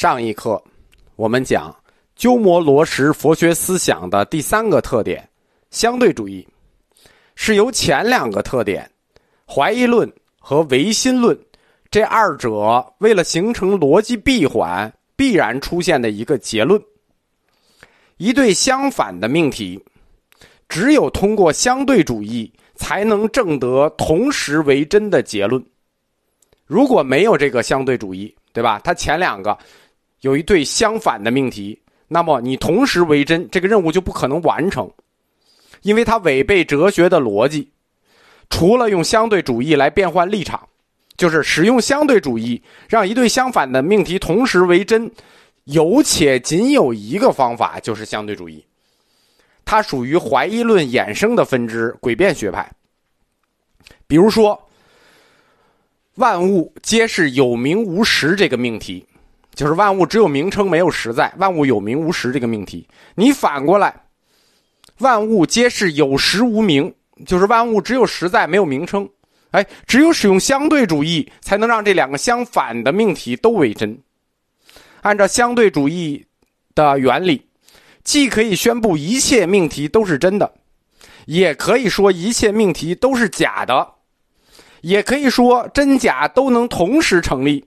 上一课，我们讲鸠摩罗什佛学思想的第三个特点——相对主义，是由前两个特点——怀疑论和唯心论这二者为了形成逻辑闭环必然出现的一个结论。一对相反的命题，只有通过相对主义才能证得同时为真的结论。如果没有这个相对主义，对吧？它前两个。有一对相反的命题，那么你同时为真，这个任务就不可能完成，因为它违背哲学的逻辑。除了用相对主义来变换立场，就是使用相对主义让一对相反的命题同时为真，有且仅有一个方法，就是相对主义。它属于怀疑论衍生的分支——诡辩学派。比如说，万物皆是有名无实这个命题。就是万物只有名称没有实在，万物有名无实这个命题，你反过来，万物皆是有实无名，就是万物只有实在没有名称。哎，只有使用相对主义，才能让这两个相反的命题都为真。按照相对主义的原理，既可以宣布一切命题都是真的，也可以说一切命题都是假的，也可以说真假都能同时成立。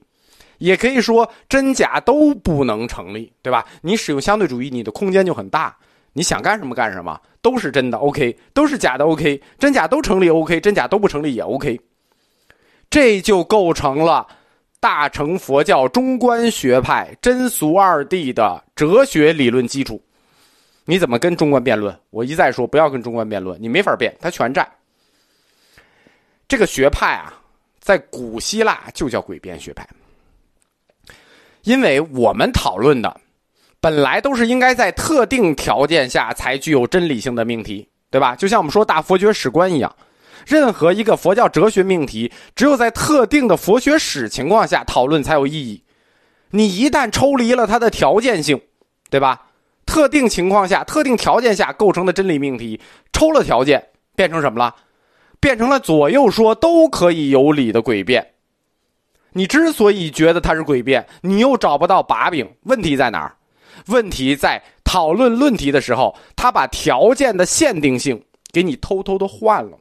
也可以说真假都不能成立，对吧？你使用相对主义，你的空间就很大，你想干什么干什么，都是真的，OK；都是假的，OK；真假都成立，OK；真假都不成立也 OK。这就构成了大乘佛教中观学派真俗二谛的哲学理论基础。你怎么跟中观辩论？我一再说不要跟中观辩论，你没法辩，他全占。这个学派啊，在古希腊就叫诡辩学派。因为我们讨论的本来都是应该在特定条件下才具有真理性的命题，对吧？就像我们说大佛学史观一样，任何一个佛教哲学命题，只有在特定的佛学史情况下讨论才有意义。你一旦抽离了它的条件性，对吧？特定情况下、特定条件下构成的真理命题，抽了条件，变成什么了？变成了左右说都可以有理的诡辩。你之所以觉得它是诡辩，你又找不到把柄，问题在哪儿？问题在讨论论题的时候，他把条件的限定性给你偷偷的换了。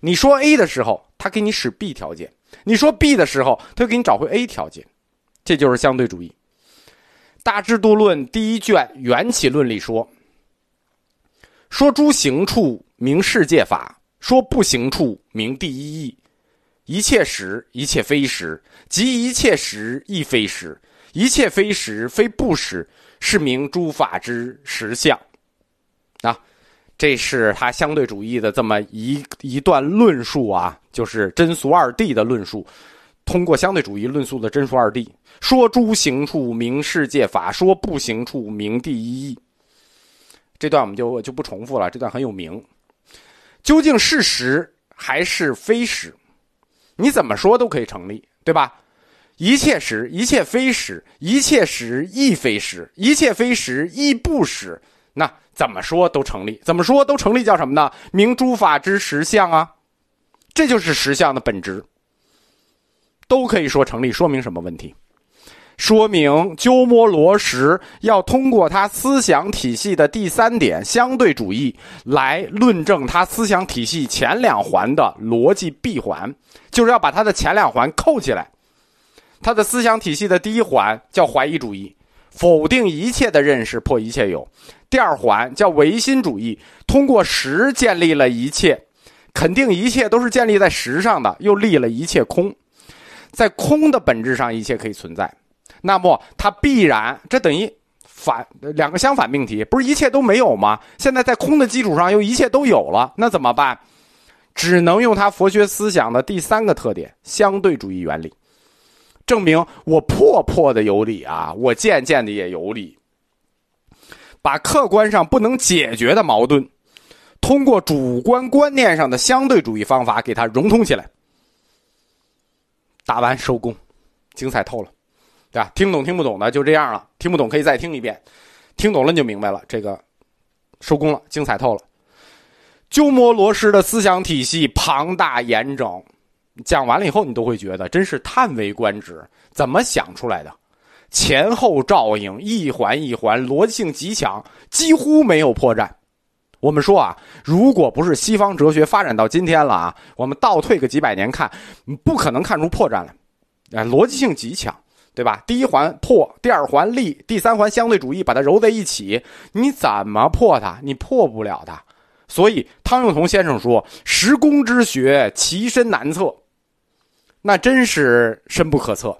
你说 A 的时候，他给你使 B 条件；你说 B 的时候，他给你找回 A 条件。这就是相对主义。《大制度论》第一卷缘起论里说：“说诸行处名世界法，说不行处名第一义。”一切实，一切非实；即一切实，亦非实；一切非实，非不实，是名诸法之实相。啊，这是他相对主义的这么一一段论述啊，就是真俗二谛的论述。通过相对主义论述的真俗二谛，说诸行处名世界法，说不行处名第一义。这段我们就就不重复了，这段很有名。究竟是实还是非实？你怎么说都可以成立，对吧？一切实，一切非实；一切实亦非实；一切非实亦不实。那怎么说都成立，怎么说都成立，叫什么呢？明诸法之实相啊！这就是实相的本质，都可以说成立。说明什么问题？说明鸠摩罗什要通过他思想体系的第三点相对主义来论证他思想体系前两环的逻辑闭环，就是要把他的前两环扣起来。他的思想体系的第一环叫怀疑主义，否定一切的认识，破一切有；第二环叫唯心主义，通过实建立了一切，肯定一切都是建立在实上的，又立了一切空，在空的本质上，一切可以存在。那么它必然，这等于反两个相反命题，不是一切都没有吗？现在在空的基础上又一切都有了，那怎么办？只能用他佛学思想的第三个特点——相对主义原理，证明我破破的有理啊，我渐渐的也有理。把客观上不能解决的矛盾，通过主观观念上的相对主义方法给它融通起来。打完收工，精彩透了。对吧？听懂听不懂的就这样了，听不懂可以再听一遍，听懂了你就明白了。这个收工了，精彩透了。鸠摩罗什的思想体系庞大严整，讲完了以后你都会觉得真是叹为观止。怎么想出来的？前后照应，一环一环，逻辑性极强，几乎没有破绽。我们说啊，如果不是西方哲学发展到今天了啊，我们倒退个几百年看，不可能看出破绽来。啊，逻辑性极强，对吧？第一环破，第二环立，第三环相对主义把它揉在一起，你怎么破它？你破不了的。所以汤用彤先生说：“十公之学，其深难测。”那真是深不可测。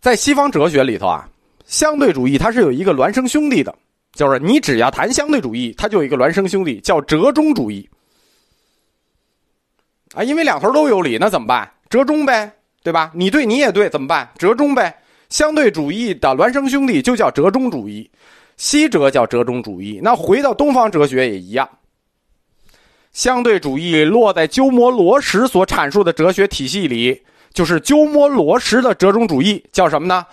在西方哲学里头啊，相对主义它是有一个孪生兄弟的。就是你只要谈相对主义，它就有一个孪生兄弟叫折中主义啊，因为两头都有理，那怎么办？折中呗，对吧？你对你也对，怎么办？折中呗。相对主义的孪生兄弟就叫折中主义，西哲叫折中主义。那回到东方哲学也一样，相对主义落在鸠摩罗什所阐述的哲学体系里，就是鸠摩罗什的折中主义，叫什么呢？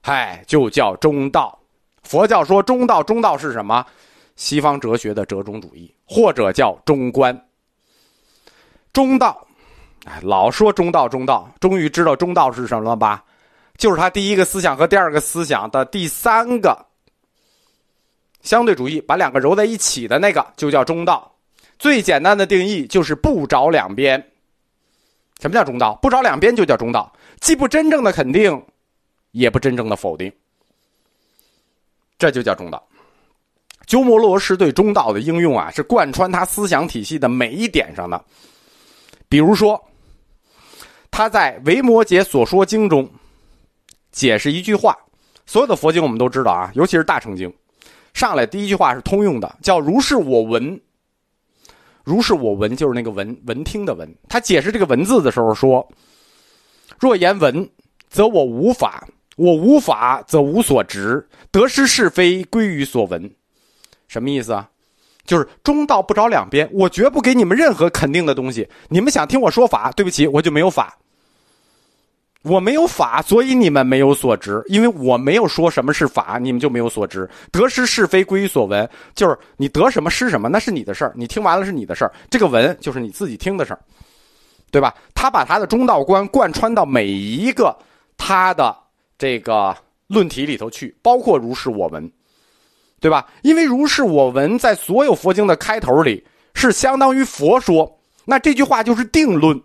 嗨，就叫中道。佛教说中道，中道是什么？西方哲学的折中主义，或者叫中观。中道，哎，老说中道，中道，终于知道中道是什么了吧？就是他第一个思想和第二个思想的第三个相对主义，把两个揉在一起的那个，就叫中道。最简单的定义就是不着两边。什么叫中道？不着两边就叫中道，既不真正的肯定，也不真正的否定。这就叫中道。鸠摩罗什对中道的应用啊，是贯穿他思想体系的每一点上的。比如说，他在《维摩诘所说经》中解释一句话，所有的佛经我们都知道啊，尤其是大乘经，上来第一句话是通用的，叫“如是我闻”。如是我闻，就是那个闻闻听的闻。他解释这个文字的时候说：“若言闻，则我无法。”我无法，则无所执；得失是非，归于所闻。什么意思啊？就是中道不着两边。我绝不给你们任何肯定的东西。你们想听我说法，对不起，我就没有法。我没有法，所以你们没有所知。因为我没有说什么是法，你们就没有所知。得失是非，归于所闻。就是你得什么失什么，那是你的事儿。你听完了是你的事儿。这个闻就是你自己听的事儿，对吧？他把他的中道观贯穿到每一个他的。这个论题里头去，包括如是我闻，对吧？因为如是我闻在所有佛经的开头里是相当于佛说，那这句话就是定论。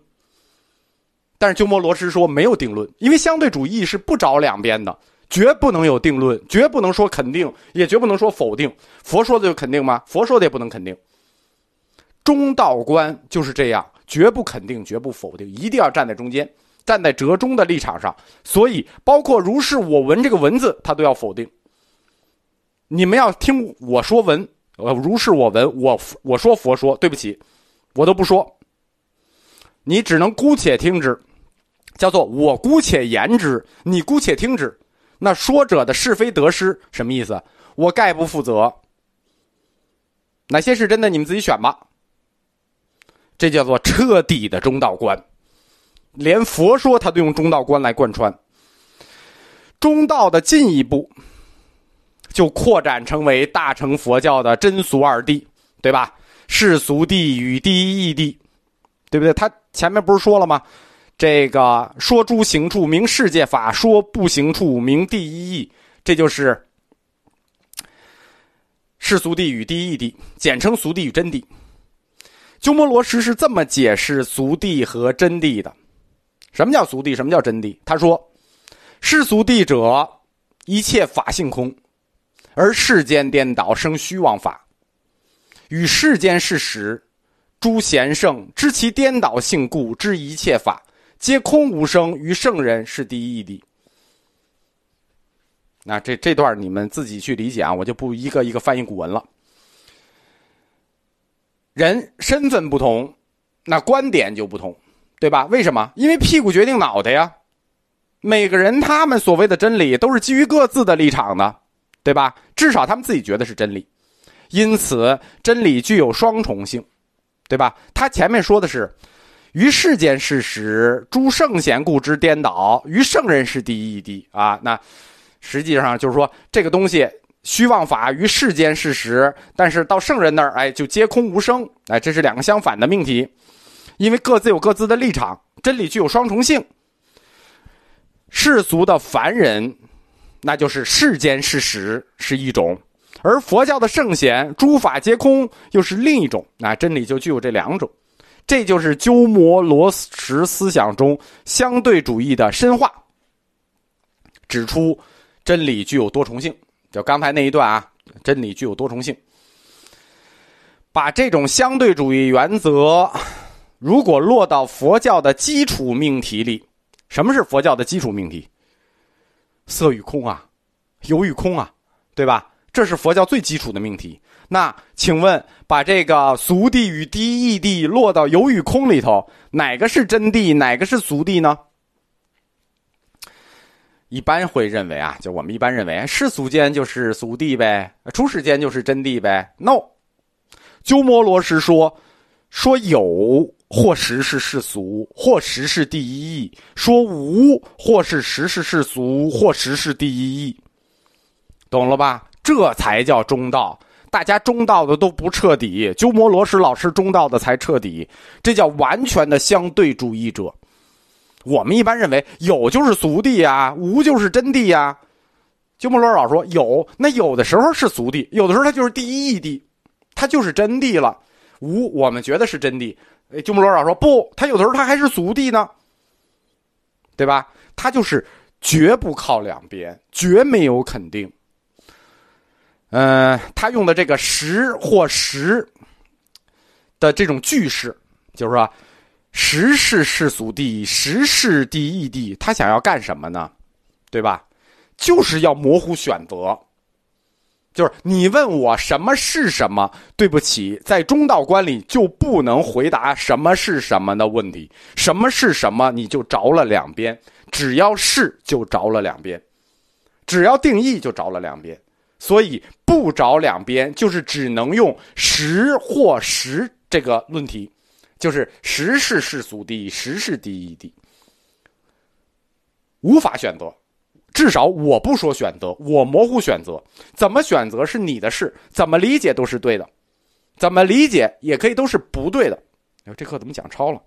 但是鸠摩罗什说没有定论，因为相对主义是不着两边的，绝不能有定论，绝不能说肯定，也绝不能说否定。佛说的就肯定吗？佛说的也不能肯定。中道观就是这样，绝不肯定，绝不否定，一定要站在中间。站在折中的立场上，所以包括“如是我闻”这个文字，他都要否定。你们要听我说文，呃，如是我闻，我我说佛说，对不起，我都不说。你只能姑且听之，叫做我姑且言之，你姑且听之。那说者的是非得失什么意思？我概不负责。哪些是真的，你们自己选吧。这叫做彻底的中道观。连佛说他都用中道观来贯穿，中道的进一步就扩展成为大乘佛教的真俗二谛，对吧？世俗谛与第一义谛，对不对？他前面不是说了吗？这个说诸行处名世界法，说不行处名第一义，这就是世俗谛与第一义谛，简称俗谛与真谛。鸠摩罗什是这么解释俗谛和真谛的。什么叫俗谛？什么叫真谛？他说：“世俗谛者，一切法性空，而世间颠倒生虚妄法。与世间事实，诸贤圣知其颠倒性故，知一切法皆空无生。于圣人是第一义谛。”那这这段你们自己去理解啊，我就不一个一个翻译古文了。人身份不同，那观点就不同。对吧？为什么？因为屁股决定脑袋呀。每个人他们所谓的真理都是基于各自的立场的，对吧？至少他们自己觉得是真理。因此，真理具有双重性，对吧？他前面说的是，于世间事实，诸圣贤故之颠倒，于圣人是第一义谛啊。那实际上就是说，这个东西虚妄法于世间事实，但是到圣人那儿，哎，就皆空无生。哎，这是两个相反的命题。因为各自有各自的立场，真理具有双重性。世俗的凡人，那就是世间事实是一种；而佛教的圣贤，诸法皆空，又是另一种。那真理就具有这两种，这就是鸠摩罗什思想中相对主义的深化。指出真理具有多重性，就刚才那一段啊，真理具有多重性。把这种相对主义原则，如果落到佛教的基础命题里，什么是佛教的基础命题？色与空啊，有与空啊，对吧？这是佛教最基础的命题。那请问，把这个俗谛与第一义谛落到有与空里头，哪个是真谛，哪个是俗谛呢？一般会认为啊，就我们一般认为，世俗间就是俗谛呗，出世间就是真谛呗。No。鸠摩罗什说：“说有或实是世俗，或实是第一义；说无或是实是世俗，或实是第一义。懂了吧？这才叫中道。大家中道的都不彻底，鸠摩罗什老师中道的才彻底。这叫完全的相对主义者。我们一般认为有就是俗谛呀，无就是真谛呀。鸠摩罗什老说有，那有的时候是俗谛，有的时候它就是第一义谛。”它就是真谛了，无我们觉得是真谛。鸠摩罗什说不，他有的时候他还是俗谛呢，对吧？他就是绝不靠两边，绝没有肯定。嗯，他用的这个实或实的这种句式，就是说实是世俗谛，实是第一谛。他想要干什么呢？对吧？就是要模糊选择。就是你问我什么是什么？对不起，在中道观里就不能回答什么是什么的问题。什么是什么，你就着了两边。只要是就着了两边，只要定义就着了两边。所以不着两边，就是只能用实或实这个论题，就是实是世俗第一，实是第一第，无法选择。至少我不说选择，我模糊选择，怎么选择是你的事，怎么理解都是对的，怎么理解也可以都是不对的。哎这课怎么讲超了？